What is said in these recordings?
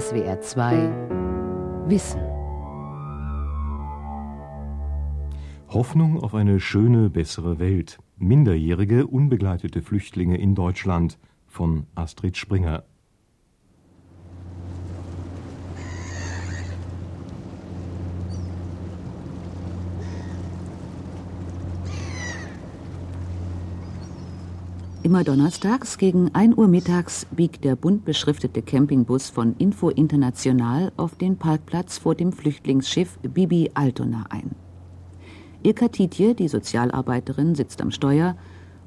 SWR 2 Wissen. Hoffnung auf eine schöne, bessere Welt. Minderjährige, unbegleitete Flüchtlinge in Deutschland von Astrid Springer. Immer donnerstags gegen 1 Uhr mittags biegt der bunt beschriftete Campingbus von Info International auf den Parkplatz vor dem Flüchtlingsschiff Bibi Altona ein. Ilka Titje, die Sozialarbeiterin, sitzt am Steuer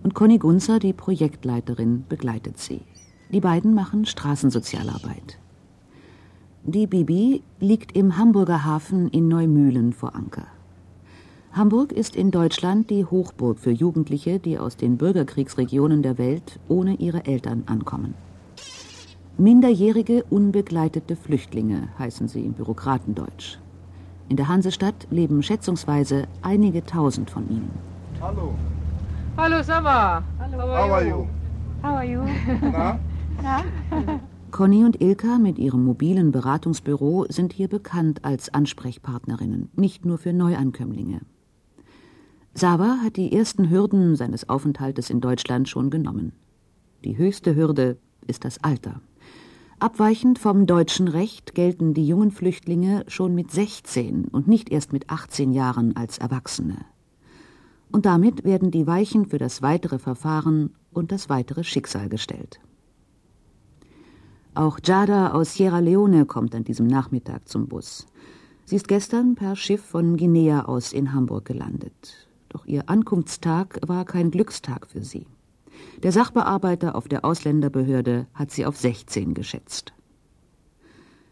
und Conny Gunzer, die Projektleiterin, begleitet sie. Die beiden machen Straßensozialarbeit. Die Bibi liegt im Hamburger Hafen in Neumühlen vor Anker. Hamburg ist in Deutschland die Hochburg für Jugendliche, die aus den Bürgerkriegsregionen der Welt ohne ihre Eltern ankommen. Minderjährige unbegleitete Flüchtlinge heißen sie im Bürokratendeutsch. In der Hansestadt leben schätzungsweise einige tausend von ihnen. Hallo. Hallo Samba. Hallo. How are you? How are you? Na? Ja? Conny und Ilka mit ihrem mobilen Beratungsbüro sind hier bekannt als Ansprechpartnerinnen, nicht nur für Neuankömmlinge. Sava hat die ersten Hürden seines Aufenthaltes in Deutschland schon genommen. Die höchste Hürde ist das Alter. Abweichend vom deutschen Recht gelten die jungen Flüchtlinge schon mit 16 und nicht erst mit 18 Jahren als Erwachsene. Und damit werden die Weichen für das weitere Verfahren und das weitere Schicksal gestellt. Auch Jada aus Sierra Leone kommt an diesem Nachmittag zum Bus. Sie ist gestern per Schiff von Guinea aus in Hamburg gelandet. Doch ihr Ankunftstag war kein Glückstag für sie. Der Sachbearbeiter auf der Ausländerbehörde hat sie auf 16 geschätzt.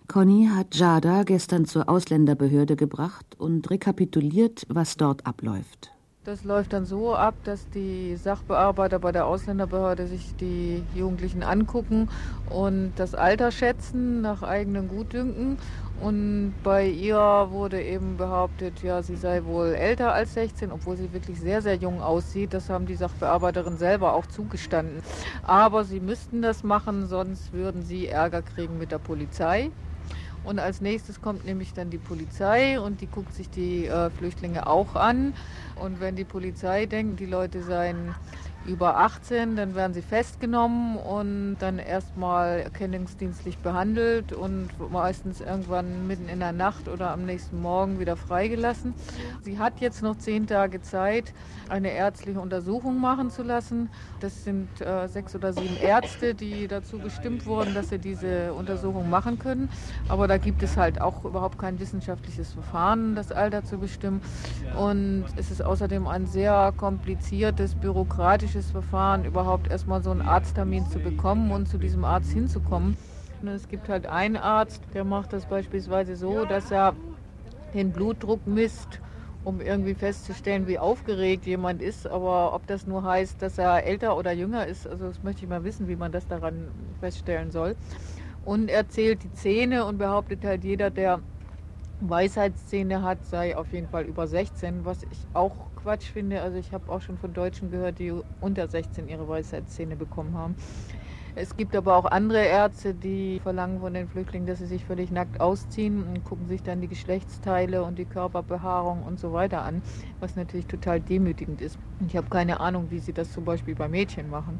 Conny hat Jada gestern zur Ausländerbehörde gebracht und rekapituliert, was dort abläuft. Das läuft dann so ab, dass die Sachbearbeiter bei der Ausländerbehörde sich die Jugendlichen angucken und das Alter schätzen nach eigenem Gutdünken. Und bei ihr wurde eben behauptet, ja, sie sei wohl älter als 16, obwohl sie wirklich sehr, sehr jung aussieht. Das haben die Sachbearbeiterinnen selber auch zugestanden. Aber sie müssten das machen, sonst würden sie Ärger kriegen mit der Polizei. Und als nächstes kommt nämlich dann die Polizei und die guckt sich die äh, Flüchtlinge auch an. Und wenn die Polizei denkt, die Leute seien über 18, dann werden sie festgenommen und dann erstmal erkennungsdienstlich behandelt und meistens irgendwann mitten in der Nacht oder am nächsten Morgen wieder freigelassen. Sie hat jetzt noch zehn Tage Zeit, eine ärztliche Untersuchung machen zu lassen. Das sind äh, sechs oder sieben Ärzte, die dazu bestimmt wurden, dass sie diese Untersuchung machen können. Aber da gibt es halt auch überhaupt kein wissenschaftliches Verfahren, das Alter zu bestimmen. Und es ist außerdem ein sehr kompliziertes, bürokratisches politisches Verfahren, überhaupt erstmal so einen Arzttermin zu bekommen und zu diesem Arzt hinzukommen. Und es gibt halt einen Arzt, der macht das beispielsweise so, dass er den Blutdruck misst, um irgendwie festzustellen, wie aufgeregt jemand ist. Aber ob das nur heißt, dass er älter oder jünger ist, also das möchte ich mal wissen, wie man das daran feststellen soll. Und er zählt die Zähne und behauptet halt jeder, der Weisheitszähne hat, sei auf jeden Fall über 16, was ich auch Quatsch finde. Also ich habe auch schon von Deutschen gehört, die unter 16 ihre Weisheitszähne bekommen haben. Es gibt aber auch andere Ärzte, die verlangen von den Flüchtlingen, dass sie sich völlig nackt ausziehen und gucken sich dann die Geschlechtsteile und die Körperbehaarung und so weiter an, was natürlich total demütigend ist. Und ich habe keine Ahnung, wie sie das zum Beispiel bei Mädchen machen.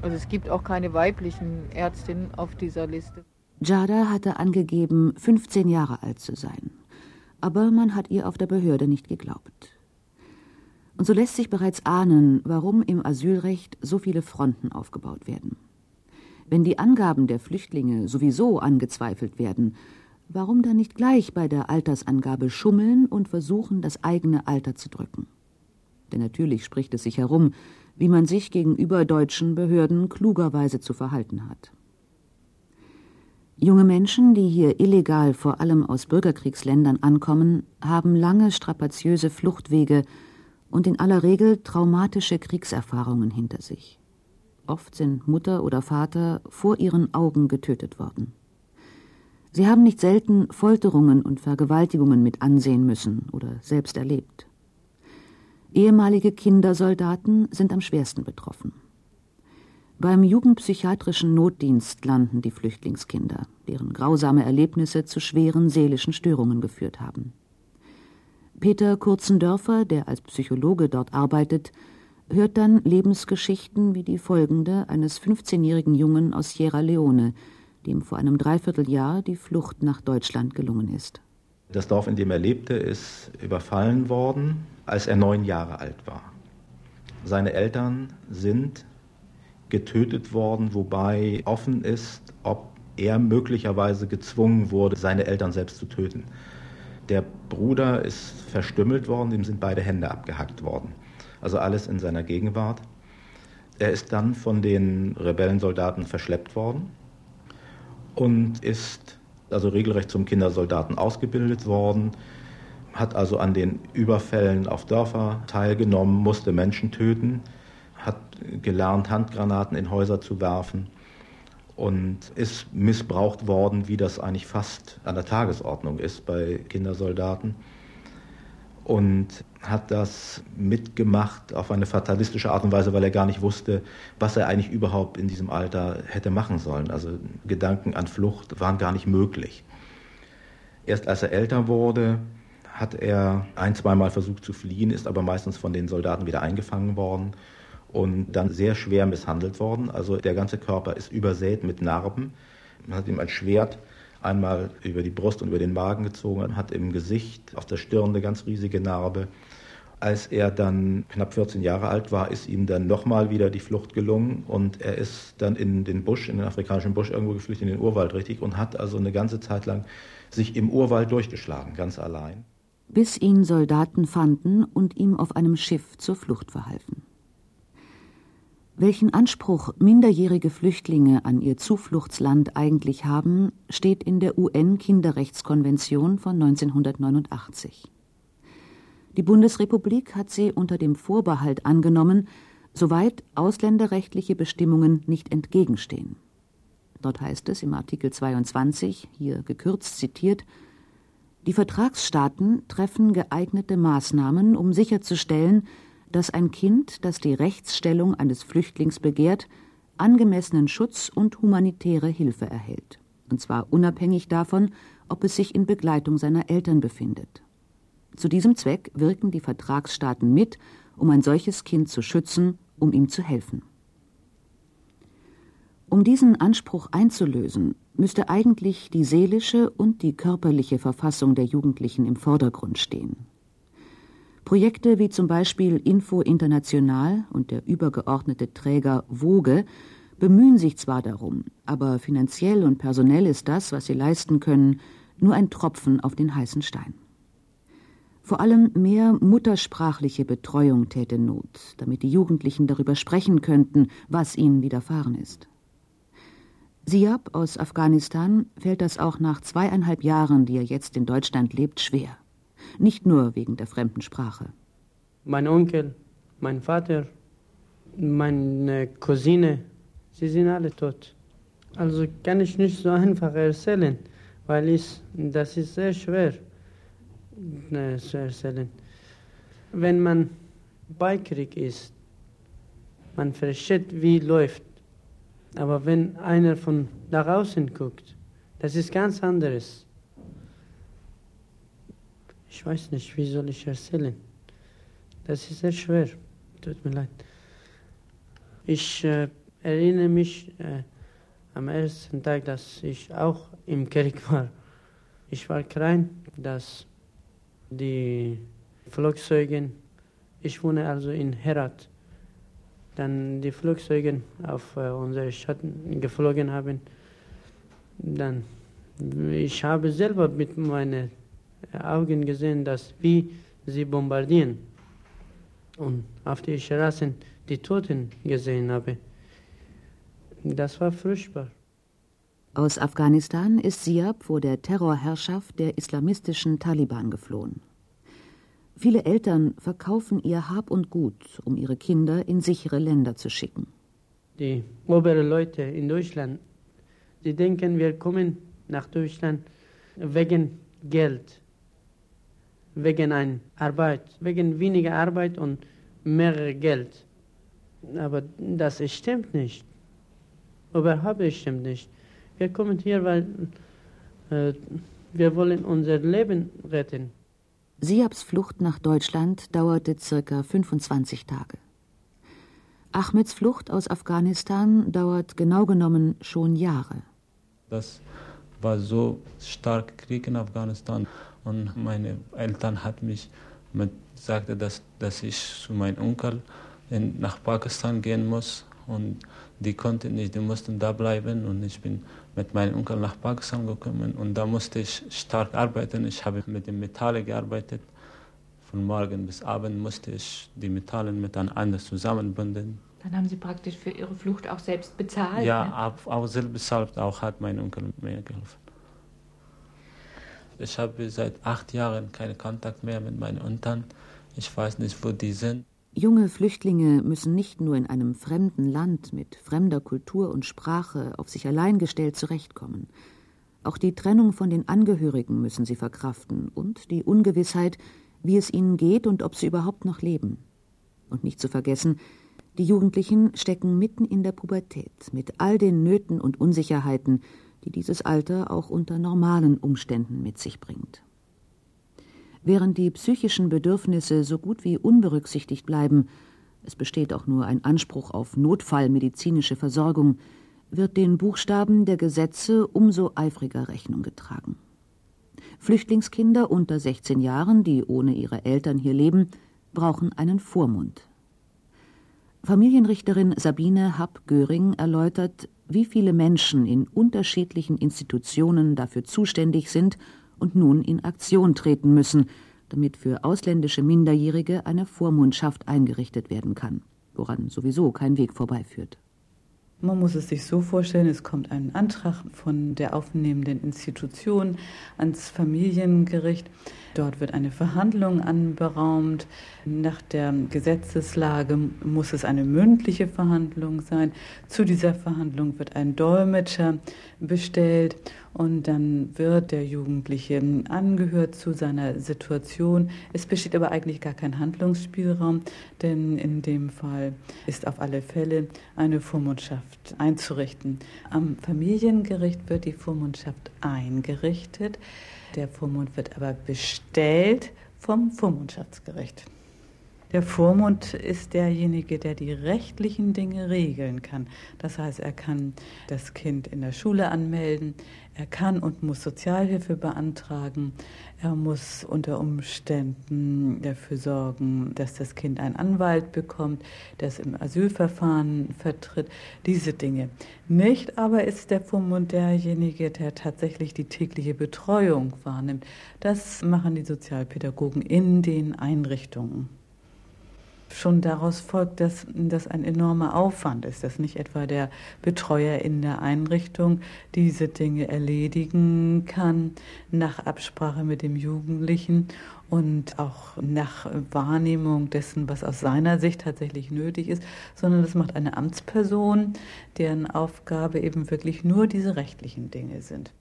Also es gibt auch keine weiblichen Ärztinnen auf dieser Liste. Jada hatte angegeben, 15 Jahre alt zu sein. Aber man hat ihr auf der Behörde nicht geglaubt. Und so lässt sich bereits ahnen, warum im Asylrecht so viele Fronten aufgebaut werden. Wenn die Angaben der Flüchtlinge sowieso angezweifelt werden, warum dann nicht gleich bei der Altersangabe schummeln und versuchen, das eigene Alter zu drücken? Denn natürlich spricht es sich herum, wie man sich gegenüber deutschen Behörden klugerweise zu verhalten hat. Junge Menschen, die hier illegal vor allem aus Bürgerkriegsländern ankommen, haben lange strapaziöse Fluchtwege und in aller Regel traumatische Kriegserfahrungen hinter sich. Oft sind Mutter oder Vater vor ihren Augen getötet worden. Sie haben nicht selten Folterungen und Vergewaltigungen mit ansehen müssen oder selbst erlebt. Ehemalige Kindersoldaten sind am schwersten betroffen. Beim jugendpsychiatrischen Notdienst landen die Flüchtlingskinder, deren grausame Erlebnisse zu schweren seelischen Störungen geführt haben. Peter Kurzendörfer, der als Psychologe dort arbeitet, hört dann Lebensgeschichten wie die folgende eines 15-jährigen Jungen aus Sierra Leone, dem vor einem Dreivierteljahr die Flucht nach Deutschland gelungen ist. Das Dorf, in dem er lebte, ist überfallen worden, als er neun Jahre alt war. Seine Eltern sind getötet worden, wobei offen ist, ob er möglicherweise gezwungen wurde, seine Eltern selbst zu töten. Der Bruder ist verstümmelt worden, ihm sind beide Hände abgehackt worden. Also alles in seiner Gegenwart. Er ist dann von den Rebellensoldaten verschleppt worden und ist also regelrecht zum Kindersoldaten ausgebildet worden, hat also an den Überfällen auf Dörfer teilgenommen, musste Menschen töten, hat gelernt, Handgranaten in Häuser zu werfen und ist missbraucht worden, wie das eigentlich fast an der Tagesordnung ist bei Kindersoldaten. Und hat das mitgemacht auf eine fatalistische Art und Weise, weil er gar nicht wusste, was er eigentlich überhaupt in diesem Alter hätte machen sollen. Also Gedanken an Flucht waren gar nicht möglich. Erst als er älter wurde, hat er ein, zweimal versucht zu fliehen, ist aber meistens von den Soldaten wieder eingefangen worden und dann sehr schwer misshandelt worden. Also der ganze Körper ist übersät mit Narben. Man hat ihm ein Schwert einmal über die Brust und über den Magen gezogen, hat im Gesicht, auf der Stirn eine ganz riesige Narbe. Als er dann knapp 14 Jahre alt war, ist ihm dann nochmal wieder die Flucht gelungen und er ist dann in den Busch, in den afrikanischen Busch irgendwo geflüchtet, in den Urwald richtig und hat also eine ganze Zeit lang sich im Urwald durchgeschlagen, ganz allein. Bis ihn Soldaten fanden und ihm auf einem Schiff zur Flucht verhalfen. Welchen Anspruch minderjährige Flüchtlinge an ihr Zufluchtsland eigentlich haben, steht in der UN-Kinderrechtskonvention von 1989. Die Bundesrepublik hat sie unter dem Vorbehalt angenommen, soweit ausländerrechtliche Bestimmungen nicht entgegenstehen. Dort heißt es im Artikel 22, hier gekürzt zitiert, die Vertragsstaaten treffen geeignete Maßnahmen, um sicherzustellen, dass ein Kind, das die Rechtsstellung eines Flüchtlings begehrt, angemessenen Schutz und humanitäre Hilfe erhält, und zwar unabhängig davon, ob es sich in Begleitung seiner Eltern befindet. Zu diesem Zweck wirken die Vertragsstaaten mit, um ein solches Kind zu schützen, um ihm zu helfen. Um diesen Anspruch einzulösen, müsste eigentlich die seelische und die körperliche Verfassung der Jugendlichen im Vordergrund stehen. Projekte wie zum Beispiel Info International und der übergeordnete Träger Woge bemühen sich zwar darum, aber finanziell und personell ist das, was sie leisten können, nur ein Tropfen auf den heißen Stein. Vor allem mehr muttersprachliche Betreuung täte Not, damit die Jugendlichen darüber sprechen könnten, was ihnen widerfahren ist. Siab aus Afghanistan fällt das auch nach zweieinhalb Jahren, die er jetzt in Deutschland lebt, schwer. Nicht nur wegen der fremden Sprache. Mein Onkel, mein Vater, meine Cousine, sie sind alle tot. Also kann ich nicht so einfach erzählen, weil ich, das ist sehr schwer zu erzählen. Wenn man bei Krieg ist, man versteht, wie läuft. Aber wenn einer von da draußen guckt, das ist ganz anderes. Ich weiß nicht, wie soll ich erzählen. Das ist sehr schwer. Tut mir leid. Ich äh, erinnere mich äh, am ersten Tag, dass ich auch im Krieg war. Ich war klein, dass die Flugzeuge, ich wohne also in Herat, dann die Flugzeuge auf äh, unsere Stadt geflogen haben. Dann, ich habe selber mit meinen Augen gesehen, dass wie sie bombardieren und auf die Straßen die Toten gesehen habe. Das war furchtbar. Aus Afghanistan ist Siab vor der Terrorherrschaft der islamistischen Taliban geflohen. Viele Eltern verkaufen ihr Hab und Gut, um ihre Kinder in sichere Länder zu schicken. Die oberen Leute in Deutschland, die denken, wir kommen nach Deutschland wegen Geld, wegen einer Arbeit, wegen weniger Arbeit und mehr Geld. Aber das stimmt nicht. Überhaupt bestimmt nicht. Wir kommen hier, weil äh, wir wollen unser Leben retten. Siabs Flucht nach Deutschland dauerte circa 25 Tage. Ahmeds Flucht aus Afghanistan dauert genau genommen schon Jahre. Das war so stark Krieg in Afghanistan und meine Eltern hat mich mit sagte, dass, dass ich zu meinem Onkel in, nach Pakistan gehen muss und die konnten nicht, die mussten da bleiben und ich bin mit meinem Onkel nach Pakistan gekommen und da musste ich stark arbeiten. Ich habe mit den Metallen gearbeitet. Von morgen bis abend musste ich die Metalle miteinander zusammenbinden. Dann haben Sie praktisch für Ihre Flucht auch selbst bezahlt? Ja, ne? auch, selbst bezahlt, auch hat mein Onkel mir geholfen. Ich habe seit acht Jahren keinen Kontakt mehr mit meinen Eltern. Ich weiß nicht, wo die sind. Junge Flüchtlinge müssen nicht nur in einem fremden Land mit fremder Kultur und Sprache auf sich allein gestellt zurechtkommen. Auch die Trennung von den Angehörigen müssen sie verkraften und die Ungewissheit, wie es ihnen geht und ob sie überhaupt noch leben. Und nicht zu vergessen, die Jugendlichen stecken mitten in der Pubertät mit all den Nöten und Unsicherheiten, die dieses Alter auch unter normalen Umständen mit sich bringt. Während die psychischen Bedürfnisse so gut wie unberücksichtigt bleiben, es besteht auch nur ein Anspruch auf notfallmedizinische Versorgung, wird den Buchstaben der Gesetze umso eifriger Rechnung getragen. Flüchtlingskinder unter 16 Jahren, die ohne ihre Eltern hier leben, brauchen einen Vormund. Familienrichterin Sabine Happ-Göring erläutert, wie viele Menschen in unterschiedlichen Institutionen dafür zuständig sind und nun in Aktion treten müssen, damit für ausländische Minderjährige eine Vormundschaft eingerichtet werden kann, woran sowieso kein Weg vorbeiführt. Man muss es sich so vorstellen, es kommt ein Antrag von der aufnehmenden Institution ans Familiengericht. Dort wird eine Verhandlung anberaumt. Nach der Gesetzeslage muss es eine mündliche Verhandlung sein. Zu dieser Verhandlung wird ein Dolmetscher bestellt und dann wird der Jugendliche angehört zu seiner Situation. Es besteht aber eigentlich gar kein Handlungsspielraum, denn in dem Fall ist auf alle Fälle eine Vormundschaft einzurichten. Am Familiengericht wird die Vormundschaft eingerichtet. Der Vormund wird aber bestellt vom Vormundschaftsgericht. Der Vormund ist derjenige, der die rechtlichen Dinge regeln kann. Das heißt, er kann das Kind in der Schule anmelden, er kann und muss Sozialhilfe beantragen, er muss unter Umständen dafür sorgen, dass das Kind einen Anwalt bekommt, das im Asylverfahren vertritt, diese Dinge. Nicht aber ist der Vormund derjenige, der tatsächlich die tägliche Betreuung wahrnimmt. Das machen die Sozialpädagogen in den Einrichtungen schon daraus folgt, dass das ein enormer Aufwand ist, dass nicht etwa der Betreuer in der Einrichtung diese Dinge erledigen kann nach Absprache mit dem Jugendlichen und auch nach Wahrnehmung dessen, was aus seiner Sicht tatsächlich nötig ist, sondern das macht eine Amtsperson, deren Aufgabe eben wirklich nur diese rechtlichen Dinge sind.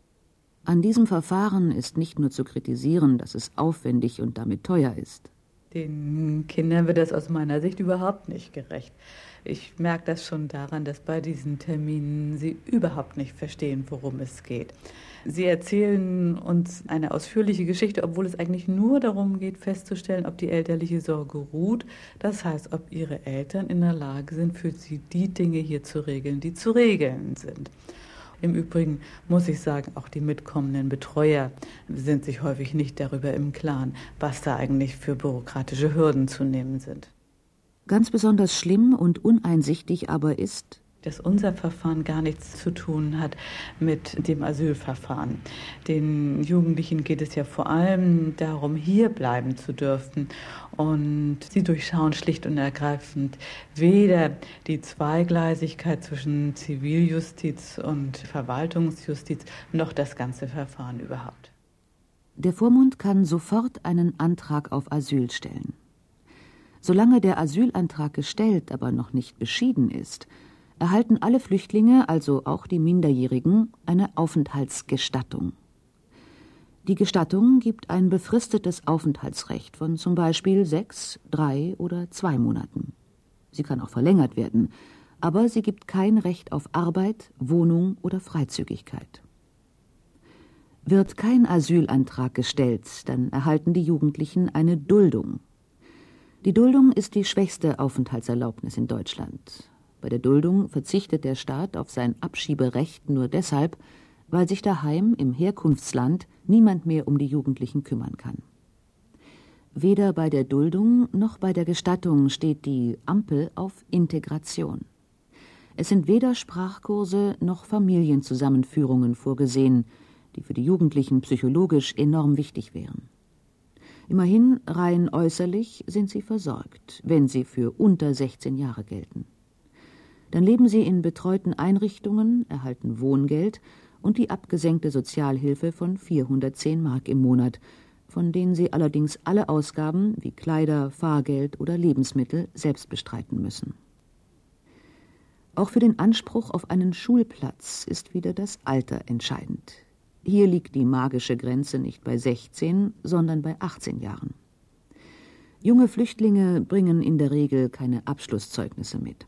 An diesem Verfahren ist nicht nur zu kritisieren, dass es aufwendig und damit teuer ist. Den Kindern wird das aus meiner Sicht überhaupt nicht gerecht. Ich merke das schon daran, dass bei diesen Terminen sie überhaupt nicht verstehen, worum es geht. Sie erzählen uns eine ausführliche Geschichte, obwohl es eigentlich nur darum geht, festzustellen, ob die elterliche Sorge ruht. Das heißt, ob ihre Eltern in der Lage sind, für sie die Dinge hier zu regeln, die zu regeln sind. Im Übrigen muss ich sagen, auch die mitkommenden Betreuer sind sich häufig nicht darüber im Klaren, was da eigentlich für bürokratische Hürden zu nehmen sind. Ganz besonders schlimm und uneinsichtig aber ist, dass unser Verfahren gar nichts zu tun hat mit dem Asylverfahren. Den Jugendlichen geht es ja vor allem darum, hier bleiben zu dürfen. Und sie durchschauen schlicht und ergreifend weder die Zweigleisigkeit zwischen Ziviljustiz und Verwaltungsjustiz noch das ganze Verfahren überhaupt. Der Vormund kann sofort einen Antrag auf Asyl stellen. Solange der Asylantrag gestellt, aber noch nicht beschieden ist, erhalten alle Flüchtlinge, also auch die Minderjährigen, eine Aufenthaltsgestattung. Die Gestattung gibt ein befristetes Aufenthaltsrecht von zum Beispiel sechs, drei oder zwei Monaten. Sie kann auch verlängert werden, aber sie gibt kein Recht auf Arbeit, Wohnung oder Freizügigkeit. Wird kein Asylantrag gestellt, dann erhalten die Jugendlichen eine Duldung. Die Duldung ist die schwächste Aufenthaltserlaubnis in Deutschland. Bei der Duldung verzichtet der Staat auf sein Abschieberecht nur deshalb, weil sich daheim im Herkunftsland niemand mehr um die Jugendlichen kümmern kann. Weder bei der Duldung noch bei der Gestattung steht die Ampel auf Integration. Es sind weder Sprachkurse noch Familienzusammenführungen vorgesehen, die für die Jugendlichen psychologisch enorm wichtig wären. Immerhin rein äußerlich sind sie versorgt, wenn sie für unter 16 Jahre gelten. Dann leben sie in betreuten Einrichtungen, erhalten Wohngeld und die abgesenkte Sozialhilfe von 410 Mark im Monat, von denen sie allerdings alle Ausgaben wie Kleider, Fahrgeld oder Lebensmittel selbst bestreiten müssen. Auch für den Anspruch auf einen Schulplatz ist wieder das Alter entscheidend. Hier liegt die magische Grenze nicht bei 16, sondern bei 18 Jahren. Junge Flüchtlinge bringen in der Regel keine Abschlusszeugnisse mit.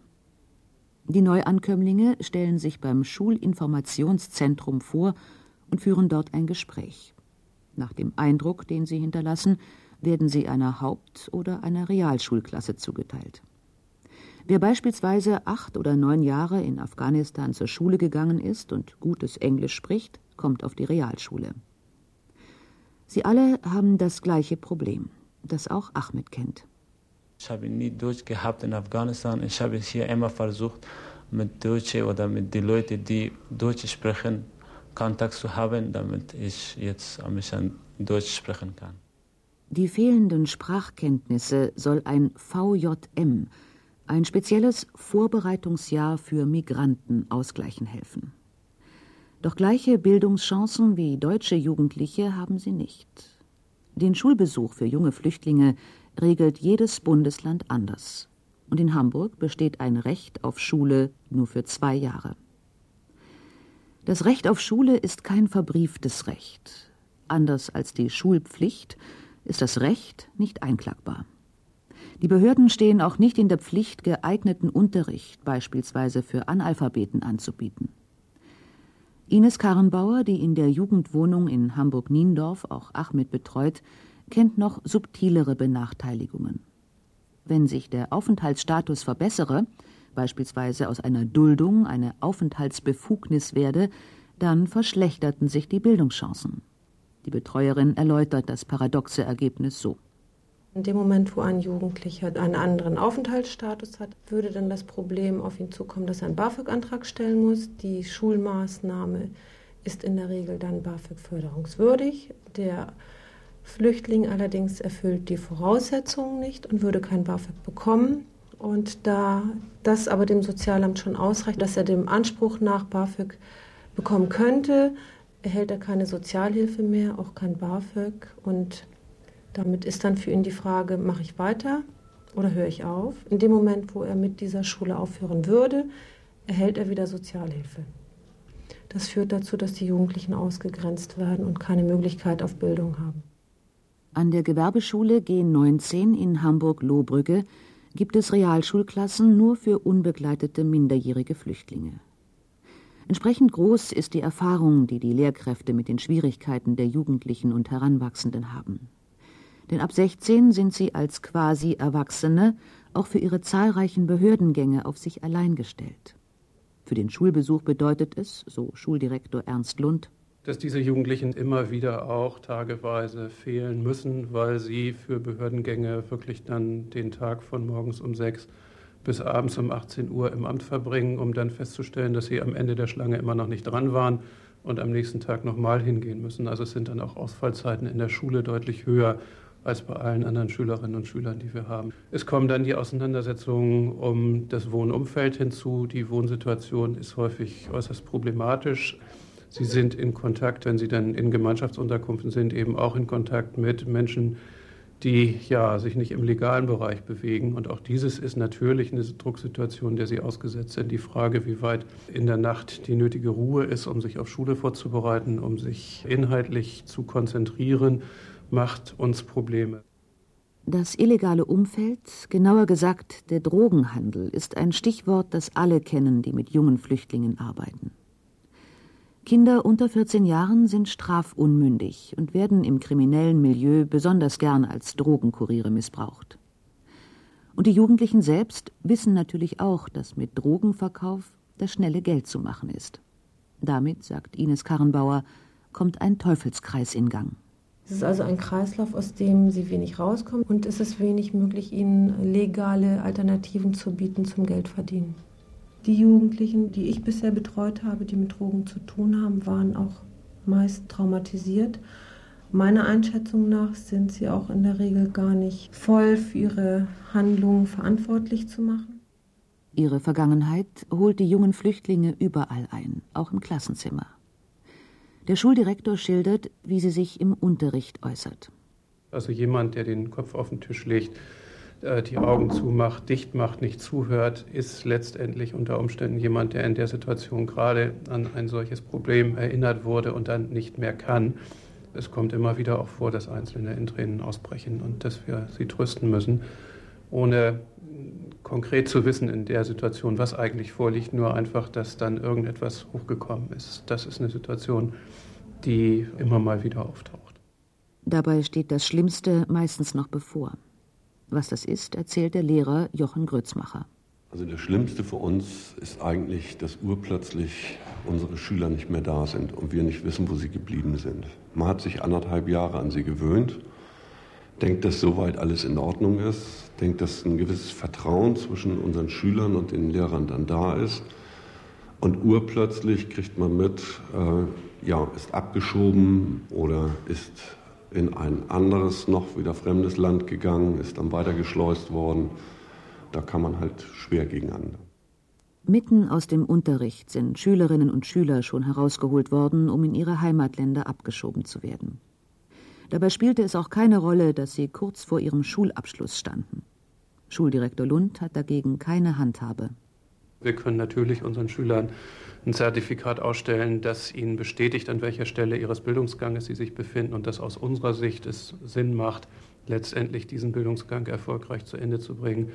Die Neuankömmlinge stellen sich beim Schulinformationszentrum vor und führen dort ein Gespräch. Nach dem Eindruck, den sie hinterlassen, werden sie einer Haupt- oder einer Realschulklasse zugeteilt. Wer beispielsweise acht oder neun Jahre in Afghanistan zur Schule gegangen ist und gutes Englisch spricht, kommt auf die Realschule. Sie alle haben das gleiche Problem, das auch Ahmed kennt. Ich habe nie Deutsch gehabt in Afghanistan. Ich habe hier immer versucht, mit Deutschen oder mit den Leuten, die Deutsch sprechen, Kontakt zu haben, damit ich jetzt ein bisschen Deutsch sprechen kann. Die fehlenden Sprachkenntnisse soll ein VJM, ein spezielles Vorbereitungsjahr für Migranten, ausgleichen helfen. Doch gleiche Bildungschancen wie deutsche Jugendliche haben sie nicht. Den Schulbesuch für junge Flüchtlinge regelt jedes Bundesland anders. Und in Hamburg besteht ein Recht auf Schule nur für zwei Jahre. Das Recht auf Schule ist kein verbrieftes Recht. Anders als die Schulpflicht ist das Recht nicht einklagbar. Die Behörden stehen auch nicht in der Pflicht, geeigneten Unterricht beispielsweise für Analphabeten anzubieten. Ines Karrenbauer, die in der Jugendwohnung in Hamburg-Niendorf auch Ahmed betreut, kennt noch subtilere Benachteiligungen. Wenn sich der Aufenthaltsstatus verbessere, beispielsweise aus einer Duldung eine Aufenthaltsbefugnis werde, dann verschlechterten sich die Bildungschancen. Die Betreuerin erläutert das paradoxe Ergebnis so. In dem Moment, wo ein Jugendlicher einen anderen Aufenthaltsstatus hat, würde dann das Problem auf ihn zukommen, dass er einen BAföG-Antrag stellen muss. Die Schulmaßnahme ist in der Regel dann BAföG-förderungswürdig. Der Flüchtling allerdings erfüllt die Voraussetzungen nicht und würde kein BAföG bekommen. Und da das aber dem Sozialamt schon ausreicht, dass er dem Anspruch nach BAföG bekommen könnte, erhält er keine Sozialhilfe mehr, auch kein BAföG und damit ist dann für ihn die Frage, mache ich weiter oder höre ich auf? In dem Moment, wo er mit dieser Schule aufhören würde, erhält er wieder Sozialhilfe. Das führt dazu, dass die Jugendlichen ausgegrenzt werden und keine Möglichkeit auf Bildung haben. An der Gewerbeschule G19 in Hamburg-Lohbrügge gibt es Realschulklassen nur für unbegleitete minderjährige Flüchtlinge. Entsprechend groß ist die Erfahrung, die die Lehrkräfte mit den Schwierigkeiten der Jugendlichen und Heranwachsenden haben denn ab 16 sind sie als quasi Erwachsene auch für ihre zahlreichen Behördengänge auf sich allein gestellt. Für den Schulbesuch bedeutet es, so Schuldirektor Ernst Lund, dass diese Jugendlichen immer wieder auch tageweise fehlen müssen, weil sie für Behördengänge wirklich dann den Tag von morgens um sechs bis abends um 18 Uhr im Amt verbringen, um dann festzustellen, dass sie am Ende der Schlange immer noch nicht dran waren und am nächsten Tag nochmal hingehen müssen. Also es sind dann auch Ausfallzeiten in der Schule deutlich höher als bei allen anderen Schülerinnen und Schülern, die wir haben. Es kommen dann die Auseinandersetzungen um das Wohnumfeld hinzu. Die Wohnsituation ist häufig äußerst problematisch. Sie sind in Kontakt, wenn Sie dann in Gemeinschaftsunterkünften sind, eben auch in Kontakt mit Menschen, die ja sich nicht im legalen Bereich bewegen. Und auch dieses ist natürlich eine Drucksituation, der sie ausgesetzt sind. Die Frage, wie weit in der Nacht die nötige Ruhe ist, um sich auf Schule vorzubereiten, um sich inhaltlich zu konzentrieren macht uns Probleme. Das illegale Umfeld, genauer gesagt der Drogenhandel, ist ein Stichwort, das alle kennen, die mit jungen Flüchtlingen arbeiten. Kinder unter 14 Jahren sind strafunmündig und werden im kriminellen Milieu besonders gern als Drogenkuriere missbraucht. Und die Jugendlichen selbst wissen natürlich auch, dass mit Drogenverkauf das schnelle Geld zu machen ist. Damit, sagt Ines Karrenbauer, kommt ein Teufelskreis in Gang. Es ist also ein Kreislauf, aus dem sie wenig rauskommen und es ist wenig möglich, ihnen legale Alternativen zu bieten zum Geldverdienen. Die Jugendlichen, die ich bisher betreut habe, die mit Drogen zu tun haben, waren auch meist traumatisiert. Meiner Einschätzung nach sind sie auch in der Regel gar nicht voll für ihre Handlungen verantwortlich zu machen. Ihre Vergangenheit holt die jungen Flüchtlinge überall ein, auch im Klassenzimmer. Der Schuldirektor schildert, wie sie sich im Unterricht äußert. Also jemand, der den Kopf auf den Tisch legt, die Augen zumacht, dicht macht, nicht zuhört, ist letztendlich unter Umständen jemand, der in der Situation gerade an ein solches Problem erinnert wurde und dann nicht mehr kann. Es kommt immer wieder auch vor, dass Einzelne in Tränen ausbrechen und dass wir sie trösten müssen, ohne konkret zu wissen in der Situation, was eigentlich vorliegt, nur einfach, dass dann irgendetwas hochgekommen ist. Das ist eine Situation, die immer mal wieder auftaucht. Dabei steht das Schlimmste meistens noch bevor. Was das ist, erzählt der Lehrer Jochen Grützmacher. Also das Schlimmste für uns ist eigentlich, dass urplötzlich unsere Schüler nicht mehr da sind und wir nicht wissen, wo sie geblieben sind. Man hat sich anderthalb Jahre an sie gewöhnt, denkt, dass soweit alles in Ordnung ist, denkt, dass ein gewisses Vertrauen zwischen unseren Schülern und den Lehrern dann da ist. Und urplötzlich kriegt man mit, äh, ja, ist abgeschoben oder ist in ein anderes, noch wieder fremdes Land gegangen, ist dann weitergeschleust worden. Da kann man halt schwer gegeneinander. Mitten aus dem Unterricht sind Schülerinnen und Schüler schon herausgeholt worden, um in ihre Heimatländer abgeschoben zu werden. Dabei spielte es auch keine Rolle, dass sie kurz vor ihrem Schulabschluss standen. Schuldirektor Lund hat dagegen keine Handhabe. Wir können natürlich unseren Schülern ein Zertifikat ausstellen, das ihnen bestätigt, an welcher Stelle ihres Bildungsganges sie sich befinden und das aus unserer Sicht es Sinn macht, letztendlich diesen Bildungsgang erfolgreich zu Ende zu bringen.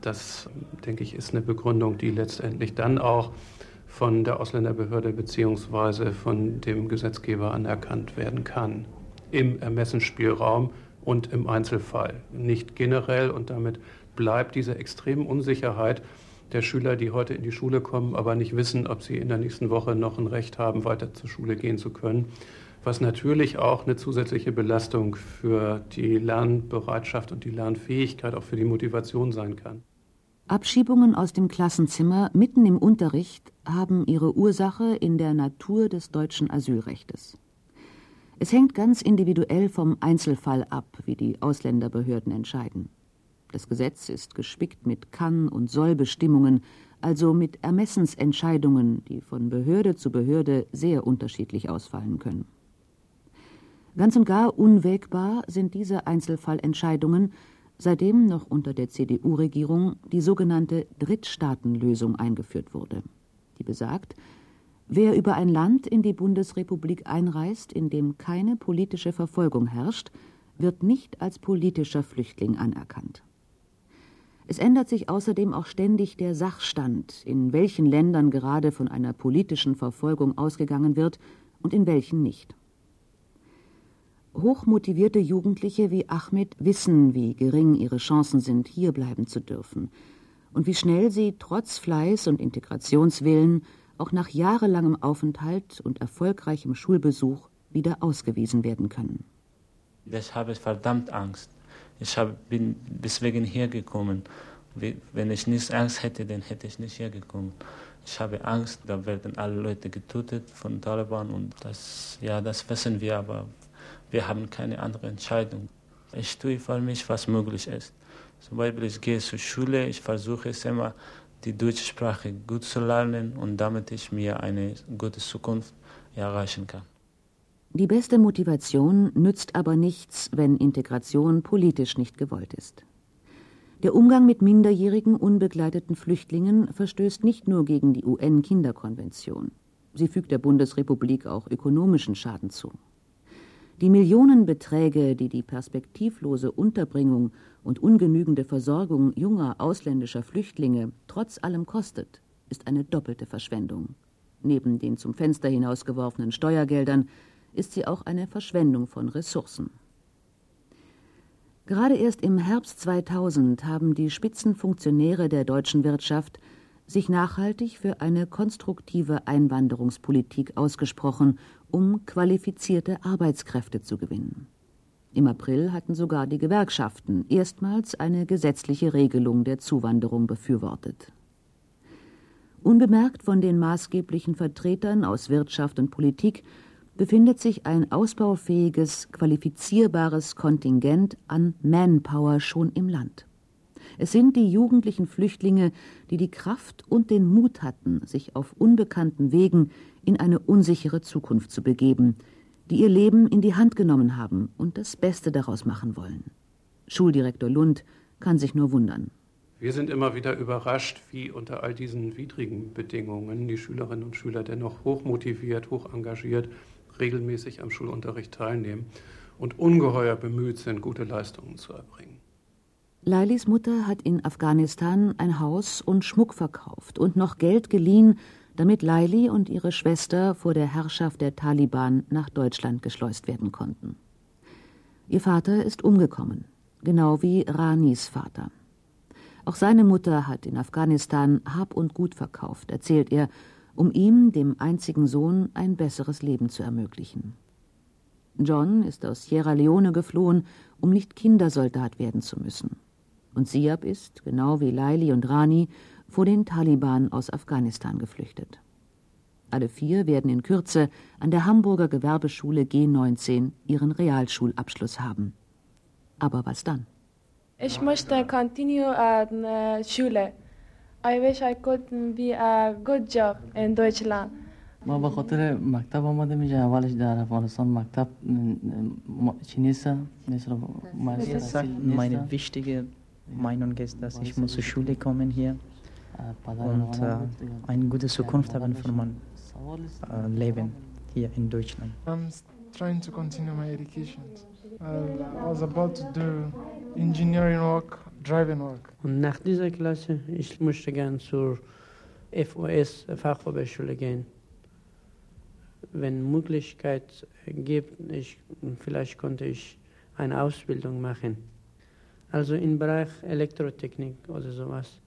Das, denke ich, ist eine Begründung, die letztendlich dann auch von der Ausländerbehörde bzw. von dem Gesetzgeber anerkannt werden kann. Im Ermessensspielraum und im Einzelfall. Nicht generell und damit bleibt diese extreme Unsicherheit der Schüler, die heute in die Schule kommen, aber nicht wissen, ob sie in der nächsten Woche noch ein Recht haben, weiter zur Schule gehen zu können. Was natürlich auch eine zusätzliche Belastung für die Lernbereitschaft und die Lernfähigkeit, auch für die Motivation sein kann. Abschiebungen aus dem Klassenzimmer mitten im Unterricht haben ihre Ursache in der Natur des deutschen Asylrechtes. Es hängt ganz individuell vom Einzelfall ab, wie die Ausländerbehörden entscheiden. Das Gesetz ist gespickt mit Kann- und Sollbestimmungen, also mit Ermessensentscheidungen, die von Behörde zu Behörde sehr unterschiedlich ausfallen können. Ganz und gar unwägbar sind diese Einzelfallentscheidungen, seitdem noch unter der CDU-Regierung die sogenannte Drittstaatenlösung eingeführt wurde, die besagt, wer über ein Land in die Bundesrepublik einreist, in dem keine politische Verfolgung herrscht, wird nicht als politischer Flüchtling anerkannt. Es ändert sich außerdem auch ständig der Sachstand, in welchen Ländern gerade von einer politischen Verfolgung ausgegangen wird und in welchen nicht. Hochmotivierte Jugendliche wie Ahmed wissen, wie gering ihre Chancen sind, hierbleiben zu dürfen und wie schnell sie trotz Fleiß und Integrationswillen auch nach jahrelangem Aufenthalt und erfolgreichem Schulbesuch wieder ausgewiesen werden können. Ich habe verdammt Angst. Ich hab, bin deswegen hergekommen. Wenn ich nicht Angst hätte, dann hätte ich nicht hergekommen. Ich habe Angst, da werden alle Leute getötet von Taliban und das, ja, das wissen wir, aber wir haben keine andere Entscheidung. Ich tue für mich, was möglich ist. Zum Beispiel, ich gehe zur Schule, ich versuche es immer, die deutsche Sprache gut zu lernen und damit ich mir eine gute Zukunft erreichen kann. Die beste Motivation nützt aber nichts, wenn Integration politisch nicht gewollt ist. Der Umgang mit minderjährigen unbegleiteten Flüchtlingen verstößt nicht nur gegen die UN-Kinderkonvention. Sie fügt der Bundesrepublik auch ökonomischen Schaden zu. Die Millionenbeträge, die die perspektivlose Unterbringung und ungenügende Versorgung junger ausländischer Flüchtlinge trotz allem kostet, ist eine doppelte Verschwendung. Neben den zum Fenster hinausgeworfenen Steuergeldern ist sie auch eine Verschwendung von Ressourcen. Gerade erst im Herbst 2000 haben die Spitzenfunktionäre der deutschen Wirtschaft sich nachhaltig für eine konstruktive Einwanderungspolitik ausgesprochen, um qualifizierte Arbeitskräfte zu gewinnen. Im April hatten sogar die Gewerkschaften erstmals eine gesetzliche Regelung der Zuwanderung befürwortet. Unbemerkt von den maßgeblichen Vertretern aus Wirtschaft und Politik befindet sich ein ausbaufähiges, qualifizierbares Kontingent an Manpower schon im Land. Es sind die jugendlichen Flüchtlinge, die die Kraft und den Mut hatten, sich auf unbekannten Wegen in eine unsichere Zukunft zu begeben, die ihr Leben in die Hand genommen haben und das Beste daraus machen wollen. Schuldirektor Lund kann sich nur wundern. Wir sind immer wieder überrascht, wie unter all diesen widrigen Bedingungen die Schülerinnen und Schüler dennoch hochmotiviert, hoch engagiert, regelmäßig am Schulunterricht teilnehmen und ungeheuer bemüht sind, gute Leistungen zu erbringen. Lailis Mutter hat in Afghanistan ein Haus und Schmuck verkauft und noch Geld geliehen, damit Laili und ihre Schwester vor der Herrschaft der Taliban nach Deutschland geschleust werden konnten. Ihr Vater ist umgekommen, genau wie Ranis Vater. Auch seine Mutter hat in Afghanistan Hab und Gut verkauft, erzählt er, um ihm, dem einzigen Sohn, ein besseres Leben zu ermöglichen. John ist aus Sierra Leone geflohen, um nicht Kindersoldat werden zu müssen. Und Siab ist, genau wie Laili und Rani, vor den Taliban aus Afghanistan geflüchtet. Alle vier werden in Kürze an der Hamburger Gewerbeschule G19 ihren Realschulabschluss haben. Aber was dann? Ich möchte continue at uh, Schule. I wish I could be a good job in Deutschland. ما به خاطر مکتب آماده میشه اولش در افغانستان مکتب چی نیست مثل Meine wichtige Meinung ist, dass ich muss zur Schule kommen hier und äh, eine gute Zukunft haben für mein äh, Leben hier in Deutschland. I'm trying to continue my education. I was about to do engineering work, driving work. und nach dieser Klasse, ich möchte gern zur FOS, Fachhochschule gehen. Wenn Möglichkeit gibt, ich, vielleicht konnte ich eine Ausbildung machen. Also im Bereich Elektrotechnik oder sowas.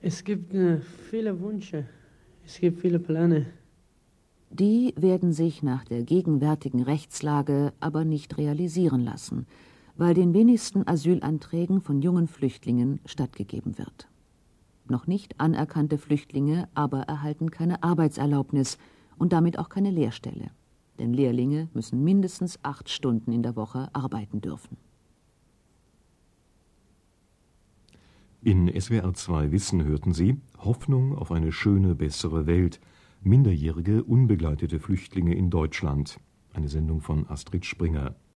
Es gibt äh, viele Wünsche, es gibt viele Pläne. Die werden sich nach der gegenwärtigen Rechtslage aber nicht realisieren lassen, weil den wenigsten Asylanträgen von jungen Flüchtlingen stattgegeben wird. Noch nicht anerkannte Flüchtlinge aber erhalten keine Arbeitserlaubnis und damit auch keine Lehrstelle. Denn Lehrlinge müssen mindestens acht Stunden in der Woche arbeiten dürfen. In SWR 2 Wissen hörten Sie Hoffnung auf eine schöne, bessere Welt. Minderjährige, unbegleitete Flüchtlinge in Deutschland. Eine Sendung von Astrid Springer.